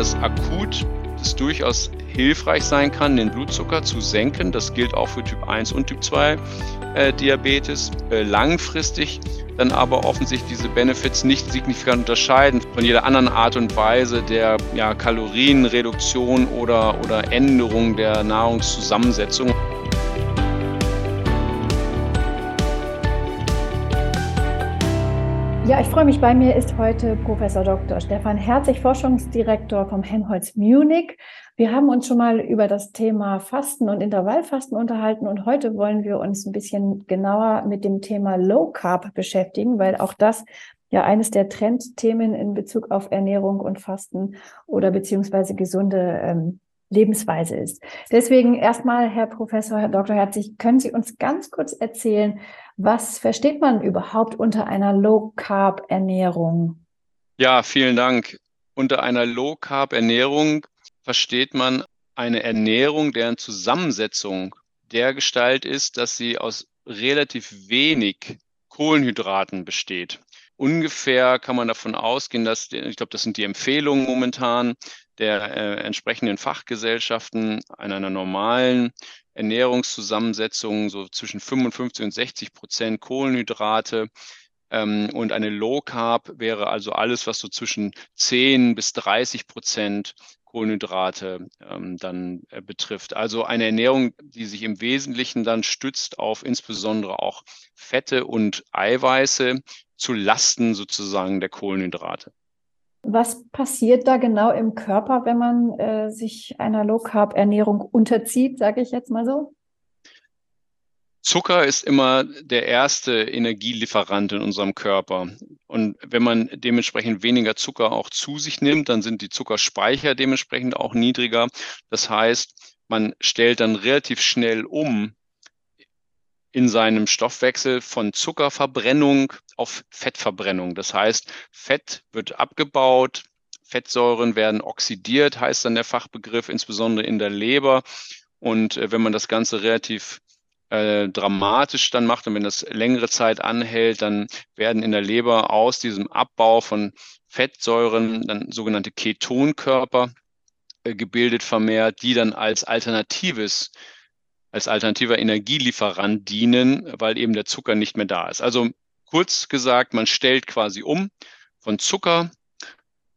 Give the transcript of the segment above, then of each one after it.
dass akut es durchaus hilfreich sein kann, den Blutzucker zu senken. Das gilt auch für Typ 1 und Typ 2 äh, Diabetes. Äh, langfristig dann aber offensichtlich diese Benefits nicht signifikant unterscheiden von jeder anderen Art und Weise der ja, Kalorienreduktion oder, oder Änderung der Nahrungszusammensetzung. Ja, ich freue mich. Bei mir ist heute Professor Dr. Stefan Herzig, Forschungsdirektor vom Helmholtz Munich. Wir haben uns schon mal über das Thema Fasten und Intervallfasten unterhalten und heute wollen wir uns ein bisschen genauer mit dem Thema Low Carb beschäftigen, weil auch das ja eines der Trendthemen in Bezug auf Ernährung und Fasten oder beziehungsweise gesunde ähm, Lebensweise ist. Deswegen erstmal, Herr Professor, Herr Dr. Herzig, können Sie uns ganz kurz erzählen, was versteht man überhaupt unter einer Low-Carb-Ernährung? Ja, vielen Dank. Unter einer Low-Carb-Ernährung versteht man eine Ernährung, deren Zusammensetzung der Gestalt ist, dass sie aus relativ wenig Kohlenhydraten besteht. Ungefähr kann man davon ausgehen, dass, ich glaube, das sind die Empfehlungen momentan der äh, entsprechenden Fachgesellschaften an einer normalen Ernährungszusammensetzung so zwischen 55 und 60 Prozent Kohlenhydrate. Ähm, und eine Low Carb wäre also alles, was so zwischen 10 bis 30 Prozent Kohlenhydrate ähm, dann äh, betrifft. Also eine Ernährung, die sich im Wesentlichen dann stützt auf insbesondere auch Fette und Eiweiße zu Lasten sozusagen der Kohlenhydrate. Was passiert da genau im Körper, wenn man äh, sich einer Low-Carb-Ernährung unterzieht, sage ich jetzt mal so? Zucker ist immer der erste Energielieferant in unserem Körper. Und wenn man dementsprechend weniger Zucker auch zu sich nimmt, dann sind die Zuckerspeicher dementsprechend auch niedriger. Das heißt, man stellt dann relativ schnell um in seinem Stoffwechsel von Zuckerverbrennung auf Fettverbrennung. Das heißt, Fett wird abgebaut, Fettsäuren werden oxidiert, heißt dann der Fachbegriff, insbesondere in der Leber. Und äh, wenn man das Ganze relativ äh, dramatisch dann macht und wenn das längere Zeit anhält, dann werden in der Leber aus diesem Abbau von Fettsäuren dann sogenannte Ketonkörper äh, gebildet vermehrt, die dann als alternatives als alternativer Energielieferant dienen, weil eben der Zucker nicht mehr da ist. Also kurz gesagt, man stellt quasi um von Zucker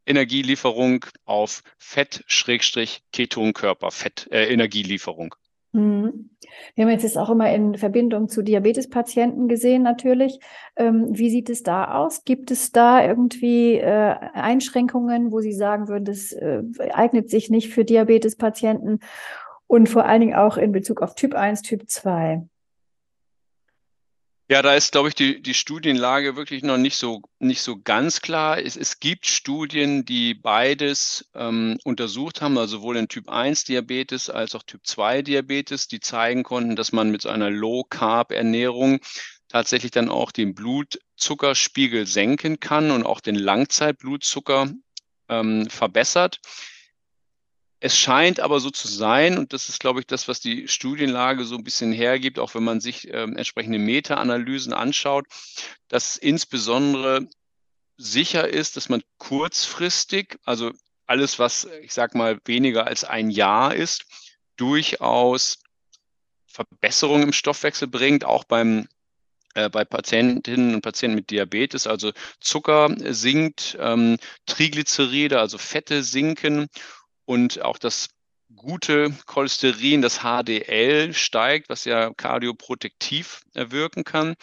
Energielieferung auf Fett-Ketonkörper, Fett, äh, Energielieferung. Mhm. Wir haben jetzt das auch immer in Verbindung zu Diabetespatienten gesehen, natürlich. Ähm, wie sieht es da aus? Gibt es da irgendwie äh, Einschränkungen, wo Sie sagen würden, das äh, eignet sich nicht für Diabetespatienten? Und vor allen Dingen auch in Bezug auf Typ 1, Typ 2? Ja, da ist, glaube ich, die, die Studienlage wirklich noch nicht so, nicht so ganz klar. Es, es gibt Studien, die beides ähm, untersucht haben, also sowohl in Typ 1 Diabetes als auch Typ 2 Diabetes, die zeigen konnten, dass man mit so einer Low-Carb-Ernährung tatsächlich dann auch den Blutzuckerspiegel senken kann und auch den Langzeitblutzucker ähm, verbessert. Es scheint aber so zu sein, und das ist, glaube ich, das, was die Studienlage so ein bisschen hergibt, auch wenn man sich äh, entsprechende Meta-Analysen anschaut, dass insbesondere sicher ist, dass man kurzfristig, also alles, was ich sage mal weniger als ein Jahr ist, durchaus Verbesserungen im Stoffwechsel bringt, auch beim äh, bei Patientinnen und Patienten mit Diabetes, also Zucker sinkt, ähm, Triglyceride, also Fette sinken und auch das gute Cholesterin, das HDL, steigt, was ja kardioprotektiv wirken kann.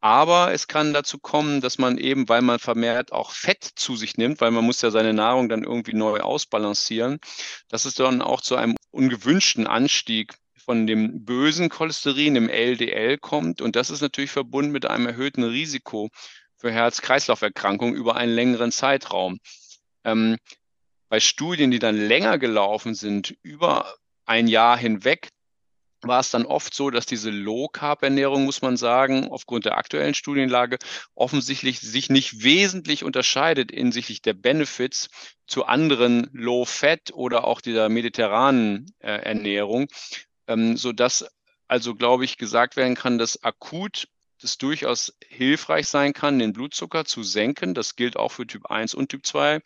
Aber es kann dazu kommen, dass man eben, weil man vermehrt auch Fett zu sich nimmt, weil man muss ja seine Nahrung dann irgendwie neu ausbalancieren, dass es dann auch zu einem ungewünschten Anstieg von dem bösen Cholesterin, dem LDL kommt. Und das ist natürlich verbunden mit einem erhöhten Risiko für Herz-Kreislauf-Erkrankungen über einen längeren Zeitraum. Ähm, bei Studien, die dann länger gelaufen sind, über ein Jahr hinweg, war es dann oft so, dass diese Low-Carb-Ernährung, muss man sagen, aufgrund der aktuellen Studienlage offensichtlich sich nicht wesentlich unterscheidet hinsichtlich der Benefits zu anderen Low-Fat oder auch dieser mediterranen äh, Ernährung, ähm, sodass also, glaube ich, gesagt werden kann, dass akut das durchaus hilfreich sein kann, den Blutzucker zu senken. Das gilt auch für Typ 1 und Typ 2 äh,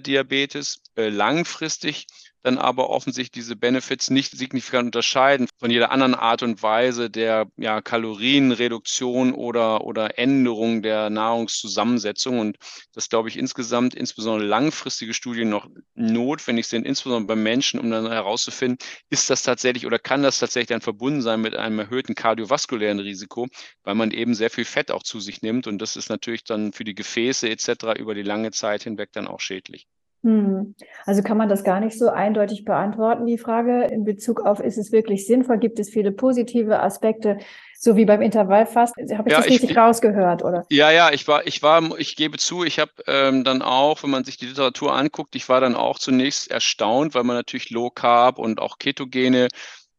Diabetes. Äh, langfristig dann aber offensichtlich diese Benefits nicht signifikant unterscheiden von jeder anderen Art und Weise der ja, Kalorienreduktion oder, oder Änderung der Nahrungszusammensetzung. Und das glaube ich insgesamt, insbesondere langfristige Studien noch notwendig sind, insbesondere bei Menschen, um dann herauszufinden, ist das tatsächlich oder kann das tatsächlich dann verbunden sein mit einem erhöhten kardiovaskulären Risiko, weil man eben sehr viel Fett auch zu sich nimmt. Und das ist natürlich dann für die Gefäße etc. über die lange Zeit hinweg dann auch schädlich. Hm. Also kann man das gar nicht so eindeutig beantworten, die Frage in Bezug auf, ist es wirklich sinnvoll? Gibt es viele positive Aspekte, so wie beim Intervallfasten? Habe ich ja, das richtig ich, rausgehört, oder? Ja, ja, ich war, ich war, ich gebe zu, ich habe ähm, dann auch, wenn man sich die Literatur anguckt, ich war dann auch zunächst erstaunt, weil man natürlich Low Carb und auch ketogene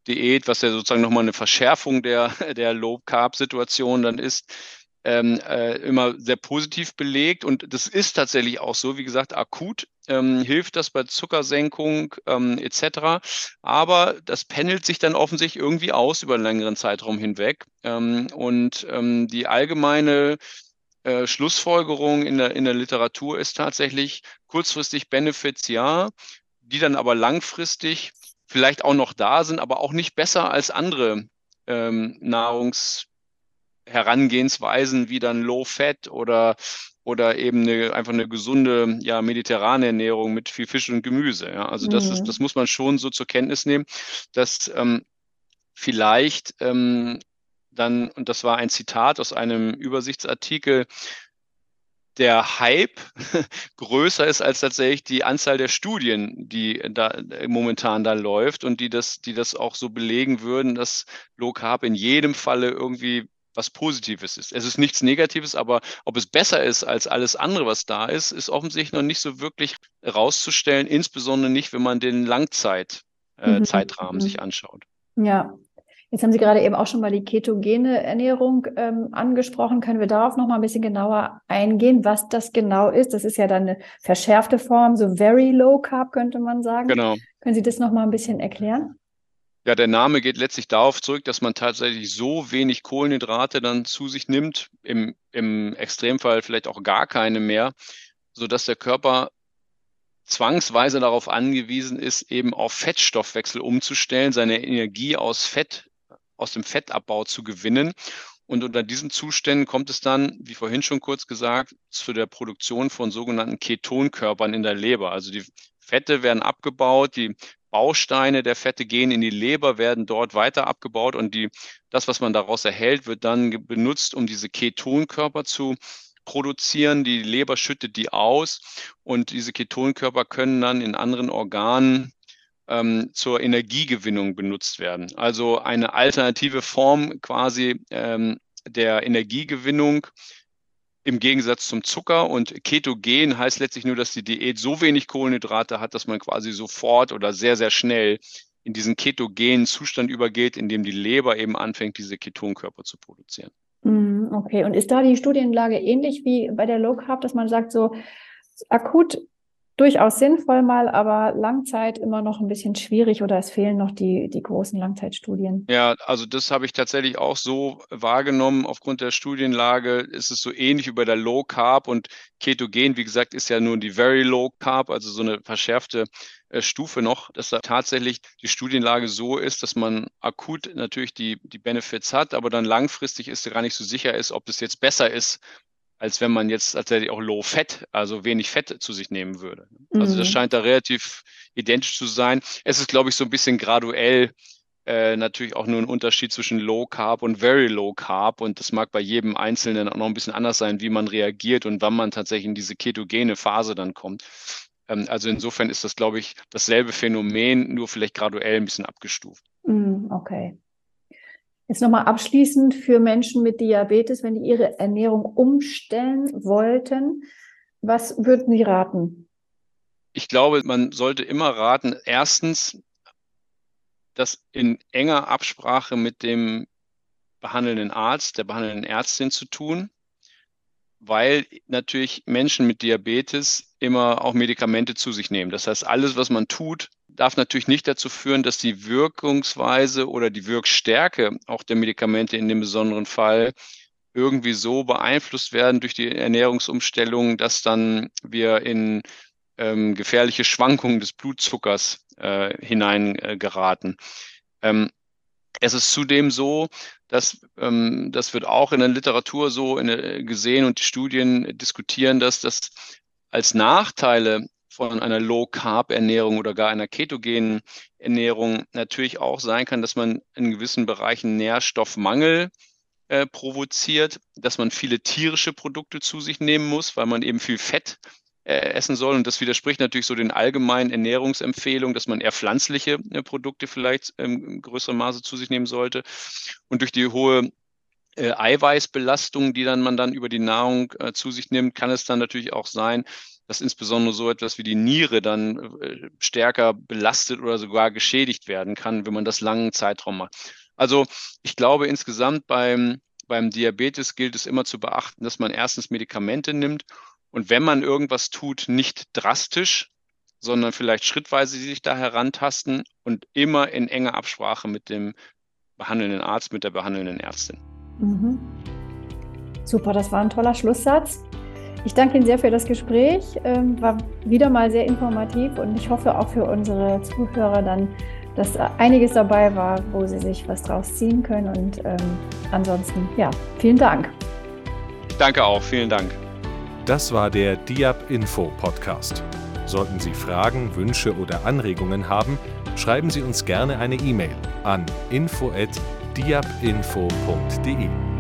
Diät, was ja sozusagen nochmal eine Verschärfung der, der Low Carb Situation dann ist, ähm, äh, immer sehr positiv belegt. Und das ist tatsächlich auch so, wie gesagt, akut ähm, hilft das bei Zuckersenkung ähm, etc. Aber das pendelt sich dann offensichtlich irgendwie aus über einen längeren Zeitraum hinweg. Ähm, und ähm, die allgemeine äh, Schlussfolgerung in der, in der Literatur ist tatsächlich kurzfristig Benefits ja, die dann aber langfristig vielleicht auch noch da sind, aber auch nicht besser als andere ähm, Nahrungs Herangehensweisen wie dann Low Fat oder oder eben eine, einfach eine gesunde, ja, mediterrane Ernährung mit viel Fisch und Gemüse. Ja. Also das mhm. ist, das muss man schon so zur Kenntnis nehmen, dass ähm, vielleicht ähm, dann, und das war ein Zitat aus einem Übersichtsartikel, der Hype größer ist als tatsächlich die Anzahl der Studien, die da momentan da läuft und die das, die das auch so belegen würden, dass Low Carb in jedem Falle irgendwie was Positives ist. Es ist nichts Negatives, aber ob es besser ist als alles andere, was da ist, ist offensichtlich noch nicht so wirklich herauszustellen, insbesondere nicht, wenn man den Langzeitzeitrahmen äh, mhm. sich anschaut. Ja. Jetzt haben Sie gerade eben auch schon mal die ketogene Ernährung ähm, angesprochen. Können wir darauf noch mal ein bisschen genauer eingehen, was das genau ist? Das ist ja dann eine verschärfte Form, so very low carb könnte man sagen. Genau. Können Sie das noch mal ein bisschen erklären? Ja, der Name geht letztlich darauf zurück, dass man tatsächlich so wenig Kohlenhydrate dann zu sich nimmt, im, im Extremfall vielleicht auch gar keine mehr, so dass der Körper zwangsweise darauf angewiesen ist, eben auf Fettstoffwechsel umzustellen, seine Energie aus Fett, aus dem Fettabbau zu gewinnen. Und unter diesen Zuständen kommt es dann, wie vorhin schon kurz gesagt, zu der Produktion von sogenannten Ketonkörpern in der Leber. Also die Fette werden abgebaut, die Bausteine der Fette gehen in die Leber, werden dort weiter abgebaut und die, das, was man daraus erhält, wird dann benutzt, um diese Ketonkörper zu produzieren. Die Leber schüttet die aus und diese Ketonkörper können dann in anderen Organen ähm, zur Energiegewinnung benutzt werden. Also eine alternative Form quasi ähm, der Energiegewinnung im Gegensatz zum Zucker. Und ketogen heißt letztlich nur, dass die Diät so wenig Kohlenhydrate hat, dass man quasi sofort oder sehr, sehr schnell in diesen ketogenen Zustand übergeht, in dem die Leber eben anfängt, diese Ketonkörper zu produzieren. Mhm, okay, und ist da die Studienlage ähnlich wie bei der Low Carb, dass man sagt, so akut durchaus sinnvoll mal, aber Langzeit immer noch ein bisschen schwierig oder es fehlen noch die, die großen Langzeitstudien. Ja, also das habe ich tatsächlich auch so wahrgenommen. Aufgrund der Studienlage ist es so ähnlich wie bei der Low Carb und Ketogen, wie gesagt, ist ja nur die Very Low Carb, also so eine verschärfte äh, Stufe noch, dass da tatsächlich die Studienlage so ist, dass man akut natürlich die, die Benefits hat, aber dann langfristig ist gar nicht so sicher ist, ob es jetzt besser ist, als wenn man jetzt tatsächlich auch Low Fat, also wenig Fett zu sich nehmen würde. Also das mhm. scheint da relativ identisch zu sein. Es ist, glaube ich, so ein bisschen graduell äh, natürlich auch nur ein Unterschied zwischen Low Carb und Very Low Carb. Und das mag bei jedem Einzelnen auch noch ein bisschen anders sein, wie man reagiert und wann man tatsächlich in diese ketogene Phase dann kommt. Ähm, also insofern ist das, glaube ich, dasselbe Phänomen, nur vielleicht graduell ein bisschen abgestuft. Mhm, okay. Jetzt nochmal abschließend für Menschen mit Diabetes, wenn die ihre Ernährung umstellen wollten, was würden Sie raten? Ich glaube, man sollte immer raten, erstens, das in enger Absprache mit dem behandelnden Arzt, der behandelnden Ärztin zu tun, weil natürlich Menschen mit Diabetes immer auch Medikamente zu sich nehmen. Das heißt, alles, was man tut, darf natürlich nicht dazu führen, dass die Wirkungsweise oder die Wirkstärke auch der Medikamente in dem besonderen Fall irgendwie so beeinflusst werden durch die Ernährungsumstellung, dass dann wir in ähm, gefährliche Schwankungen des Blutzuckers äh, hineingeraten. Ähm, es ist zudem so, dass ähm, das wird auch in der Literatur so in, äh, gesehen und die Studien diskutieren, dass das als Nachteile von einer Low-Carb-Ernährung oder gar einer ketogenen Ernährung natürlich auch sein kann, dass man in gewissen Bereichen Nährstoffmangel äh, provoziert, dass man viele tierische Produkte zu sich nehmen muss, weil man eben viel Fett äh, essen soll. Und das widerspricht natürlich so den allgemeinen Ernährungsempfehlungen, dass man eher pflanzliche äh, Produkte vielleicht im größeren Maße zu sich nehmen sollte. Und durch die hohe äh, Eiweißbelastung, die dann man dann über die Nahrung zu sich nimmt, kann es dann natürlich auch sein, dass insbesondere so etwas wie die Niere dann äh, stärker belastet oder sogar geschädigt werden kann, wenn man das langen Zeitraum macht. Also ich glaube insgesamt beim, beim Diabetes gilt es immer zu beachten, dass man erstens Medikamente nimmt und wenn man irgendwas tut, nicht drastisch, sondern vielleicht schrittweise sich da herantasten und immer in enger Absprache mit dem behandelnden Arzt, mit der behandelnden Ärztin. Mhm. Super, das war ein toller Schlusssatz. Ich danke Ihnen sehr für das Gespräch. Ähm, war wieder mal sehr informativ und ich hoffe auch für unsere Zuhörer dann, dass einiges dabei war, wo sie sich was draus ziehen können. Und ähm, ansonsten, ja, vielen Dank. Danke auch, vielen Dank. Das war der Diab Info Podcast. Sollten Sie Fragen, Wünsche oder Anregungen haben, schreiben Sie uns gerne eine E-Mail an info@diabinfo.de.